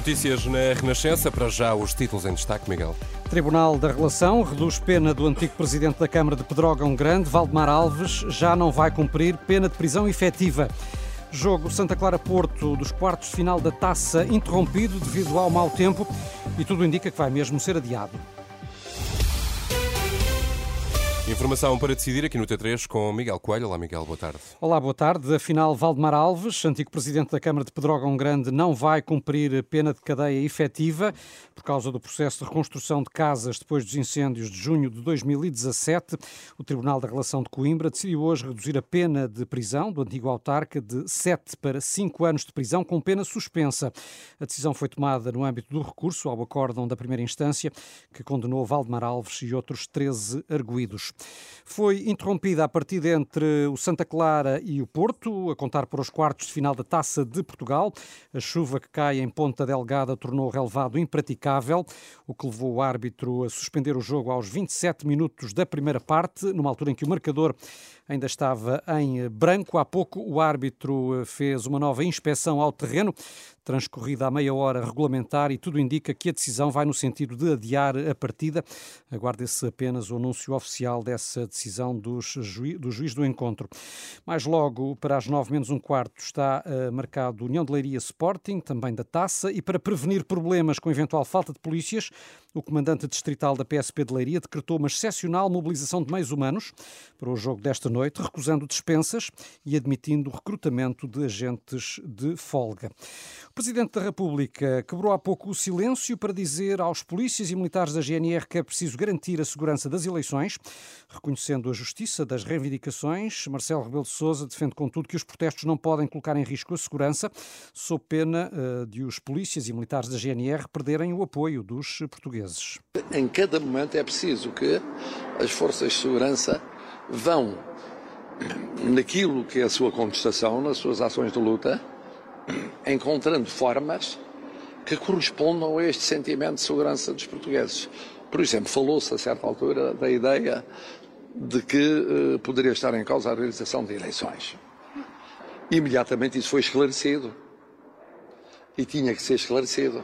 Notícias na Renascença, para já os títulos em destaque, Miguel. Tribunal da Relação reduz pena do antigo presidente da Câmara de Pedrógão Grande, Valdemar Alves, já não vai cumprir pena de prisão efetiva. Jogo Santa Clara Porto dos quartos de final da taça interrompido devido ao mau tempo e tudo indica que vai mesmo ser adiado. Informação para decidir aqui no T3 com Miguel Coelho. Olá, Miguel, boa tarde. Olá, boa tarde. Afinal, Valdemar Alves, antigo presidente da Câmara de Pedrógão Grande, não vai cumprir pena de cadeia efetiva por causa do processo de reconstrução de casas depois dos incêndios de junho de 2017. O Tribunal da Relação de Coimbra decidiu hoje reduzir a pena de prisão do antigo autarca de 7 para 5 anos de prisão com pena suspensa. A decisão foi tomada no âmbito do recurso ao acórdão da primeira instância que condenou Valdemar Alves e outros 13 arguídos. Foi interrompida a partida entre o Santa Clara e o Porto, a contar para os quartos de final da Taça de Portugal. A chuva que cai em Ponta Delgada tornou o relevado impraticável, o que levou o árbitro a suspender o jogo aos 27 minutos da primeira parte, numa altura em que o marcador ainda estava em branco. Há pouco o árbitro fez uma nova inspeção ao terreno, transcorrida a meia hora regulamentar, e tudo indica que a decisão vai no sentido de adiar a partida. Aguarda-se apenas o anúncio oficial dessa decisão do, juiz, do juiz do encontro. Mais logo, para as nove menos um quarto, está uh, marcado União de Leiria Sporting, também da Taça, e para prevenir problemas com eventual falta de polícias, o comandante distrital da PSP de Leiria decretou uma excepcional mobilização de meios humanos para o jogo desta noite, recusando dispensas e admitindo o recrutamento de agentes de folga. O Presidente da República quebrou há pouco o silêncio para dizer aos polícias e militares da GNR que é preciso garantir a segurança das eleições, reconhecendo a justiça das reivindicações. Marcelo Rebelo de Sousa defende, contudo, que os protestos não podem colocar em risco a segurança, sob pena uh, de os polícias e militares da GNR perderem o apoio dos portugueses. Em cada momento é preciso que as forças de segurança vão naquilo que é a sua contestação, nas suas ações de luta, encontrando formas que correspondam a este sentimento de segurança dos portugueses. Por exemplo, falou-se a certa altura da ideia de que uh, poderia estar em causa a realização de eleições. Imediatamente isso foi esclarecido. E tinha que ser esclarecido.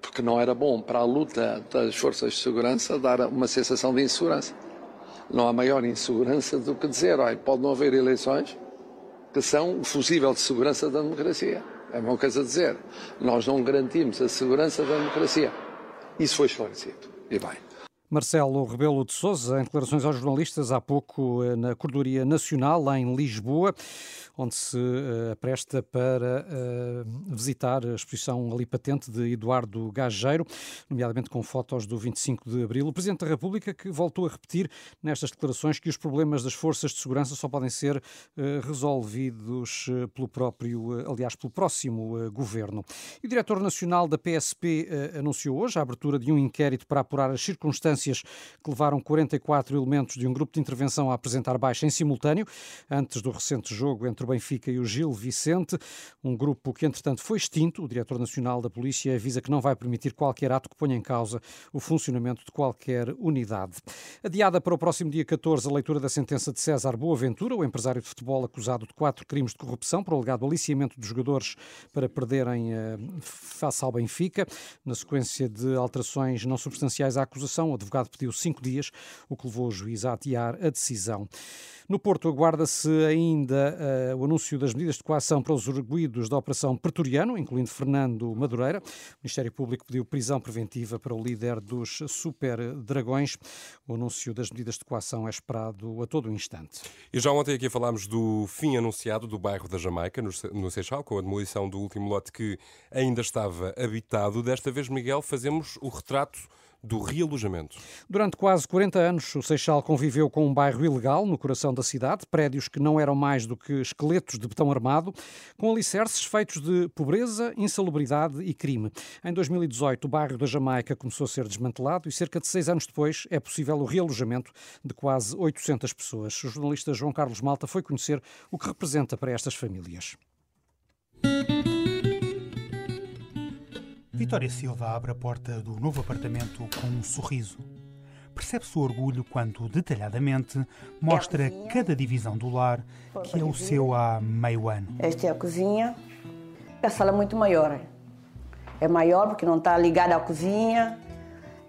Porque não era bom para a luta das forças de segurança dar uma sensação de insegurança. Não há maior insegurança do que dizer, olha, pode não haver eleições, que são o fusível de segurança da democracia. É uma coisa a dizer. Nós não garantimos a segurança da democracia. Isso foi esclarecido. E bem. Marcelo Rebelo de Sousa, em declarações aos jornalistas há pouco eh, na Cordoria Nacional, em Lisboa, onde se uh, apresta para uh, visitar a exposição ali patente de Eduardo Gageiro, nomeadamente com fotos do 25 de Abril. O Presidente da República que voltou a repetir nestas declarações que os problemas das forças de segurança só podem ser resolvidos pelo próprio, aliás, pelo próximo governo. E o Diretor Nacional da PSP anunciou hoje a abertura de um inquérito para apurar as circunstâncias que levaram 44 elementos de um grupo de intervenção a apresentar baixa em simultâneo antes do recente jogo entre Benfica e o Gil Vicente, um grupo que entretanto foi extinto. O diretor nacional da polícia avisa que não vai permitir qualquer ato que ponha em causa o funcionamento de qualquer unidade. Adiada para o próximo dia 14 a leitura da sentença de César Boaventura, o empresário de futebol acusado de quatro crimes de corrupção por alegado aliciamento dos jogadores para perderem uh, face ao Benfica. Na sequência de alterações não substanciais à acusação, o advogado pediu cinco dias, o que levou o juiz a adiar a decisão. No Porto, aguarda-se ainda uh, o anúncio das medidas de coação para os arguídos da Operação Pretoriano, incluindo Fernando Madureira. O Ministério Público pediu prisão preventiva para o líder dos Super Dragões. O anúncio das medidas de coação é esperado a todo instante. E já ontem aqui falámos do fim anunciado do bairro da Jamaica, no Seixal, com a demolição do último lote que ainda estava habitado. Desta vez, Miguel, fazemos o retrato do realojamento. Durante quase 40 anos, o Seixal conviveu com um bairro ilegal no coração da cidade, prédios que não eram mais do que esqueletos de betão armado, com alicerces feitos de pobreza, insalubridade e crime. Em 2018, o bairro da Jamaica começou a ser desmantelado e cerca de seis anos depois é possível o realojamento de quase 800 pessoas. O jornalista João Carlos Malta foi conhecer o que representa para estas famílias. Vitória Silva abre a porta do novo apartamento com um sorriso. Percebe-se o orgulho quando, detalhadamente, mostra cada divisão do lar que é o seu há meio ano. Esta é a cozinha. A sala é muito maior. É maior porque não está ligada à cozinha.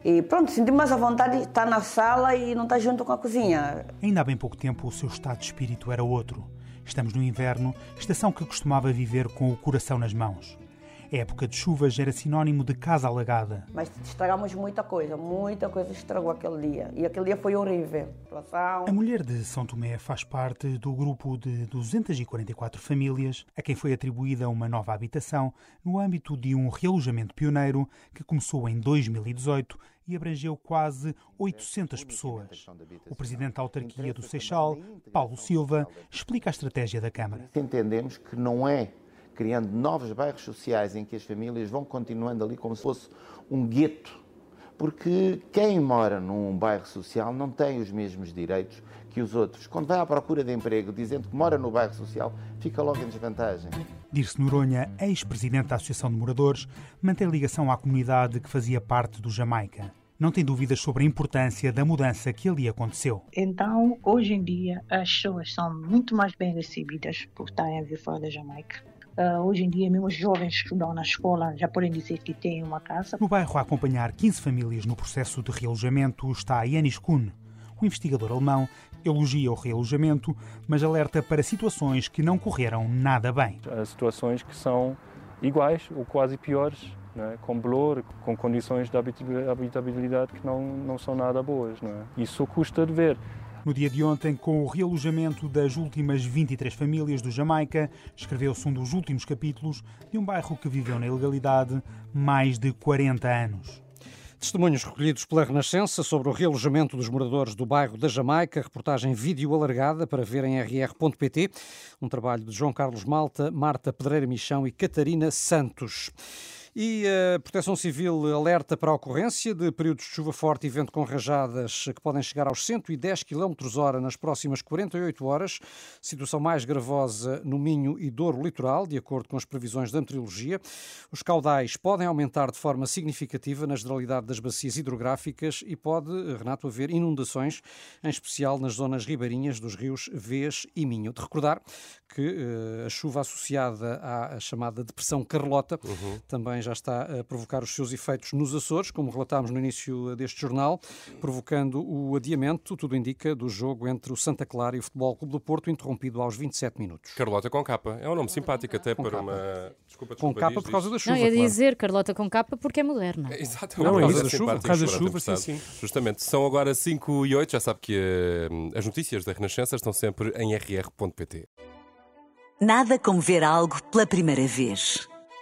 E pronto, senti mais à vontade de estar na sala e não estar junto com a cozinha. Ainda há bem pouco tempo o seu estado de espírito era outro. Estamos no inverno, estação que costumava viver com o coração nas mãos. A época de chuvas era sinónimo de casa alagada. Mas estragamos muita coisa, muita coisa estragou aquele dia. E aquele dia foi horrível. A mulher de São Tomé faz parte do grupo de 244 famílias a quem foi atribuída uma nova habitação no âmbito de um realojamento pioneiro que começou em 2018 e abrangeu quase 800 pessoas. O presidente da autarquia do Seixal, Paulo Silva, explica a estratégia da Câmara. Entendemos que não é criando novos bairros sociais em que as famílias vão continuando ali como se fosse um gueto. Porque quem mora num bairro social não tem os mesmos direitos que os outros. Quando vai à procura de emprego dizendo que mora no bairro social, fica logo em desvantagem. Dirce Noronha, ex-presidente da Associação de Moradores, mantém ligação à comunidade que fazia parte do Jamaica não tem dúvidas sobre a importância da mudança que ali aconteceu. Então, hoje em dia, as pessoas são muito mais bem recebidas por estarem a vir fora da Jamaica. Uh, hoje em dia, mesmo os jovens que estudam na escola já podem dizer que têm uma casa. No bairro a acompanhar 15 famílias no processo de realojamento está Yanis Kuhn, um investigador alemão elogia o realojamento, mas alerta para situações que não correram nada bem. Há situações que são iguais ou quase piores, é? com bolor, com condições de habitabilidade que não, não são nada boas. É? Isso custa de ver. No dia de ontem, com o realojamento das últimas 23 famílias do Jamaica, escreveu-se um dos últimos capítulos de um bairro que viveu na ilegalidade mais de 40 anos. Testemunhos recolhidos pela Renascença sobre o realojamento dos moradores do bairro da Jamaica, reportagem vídeo alargada para ver em rr.pt, um trabalho de João Carlos Malta, Marta Pedreira Michão e Catarina Santos. E a Proteção Civil alerta para a ocorrência de períodos de chuva forte e vento com rajadas que podem chegar aos 110 km hora nas próximas 48 horas, situação mais gravosa no Minho e Douro Litoral, de acordo com as previsões da meteorologia. Os caudais podem aumentar de forma significativa na generalidade das bacias hidrográficas e pode, Renato, haver inundações, em especial nas zonas ribeirinhas dos rios Vês e Minho. De recordar que uh, a chuva associada à chamada depressão Carlota uhum. também também já está a provocar os seus efeitos nos Açores, como relatámos no início deste jornal, provocando o adiamento, tudo indica, do jogo entre o Santa Clara e o Futebol Clube do Porto, interrompido aos 27 minutos. Carlota com capa. É um nome simpático até com para capa. uma. Desculpa, desculpa, com capa diz, por causa da chuva. Não, ia claro. dizer Carlota com capa porque é moderna. É, exatamente. Não, é isso, da chuva, por causa da chuva, sim, sim. Justamente. São agora 5 e 8, já sabe que uh, as notícias da Renascença estão sempre em rr.pt. Nada como ver algo pela primeira vez.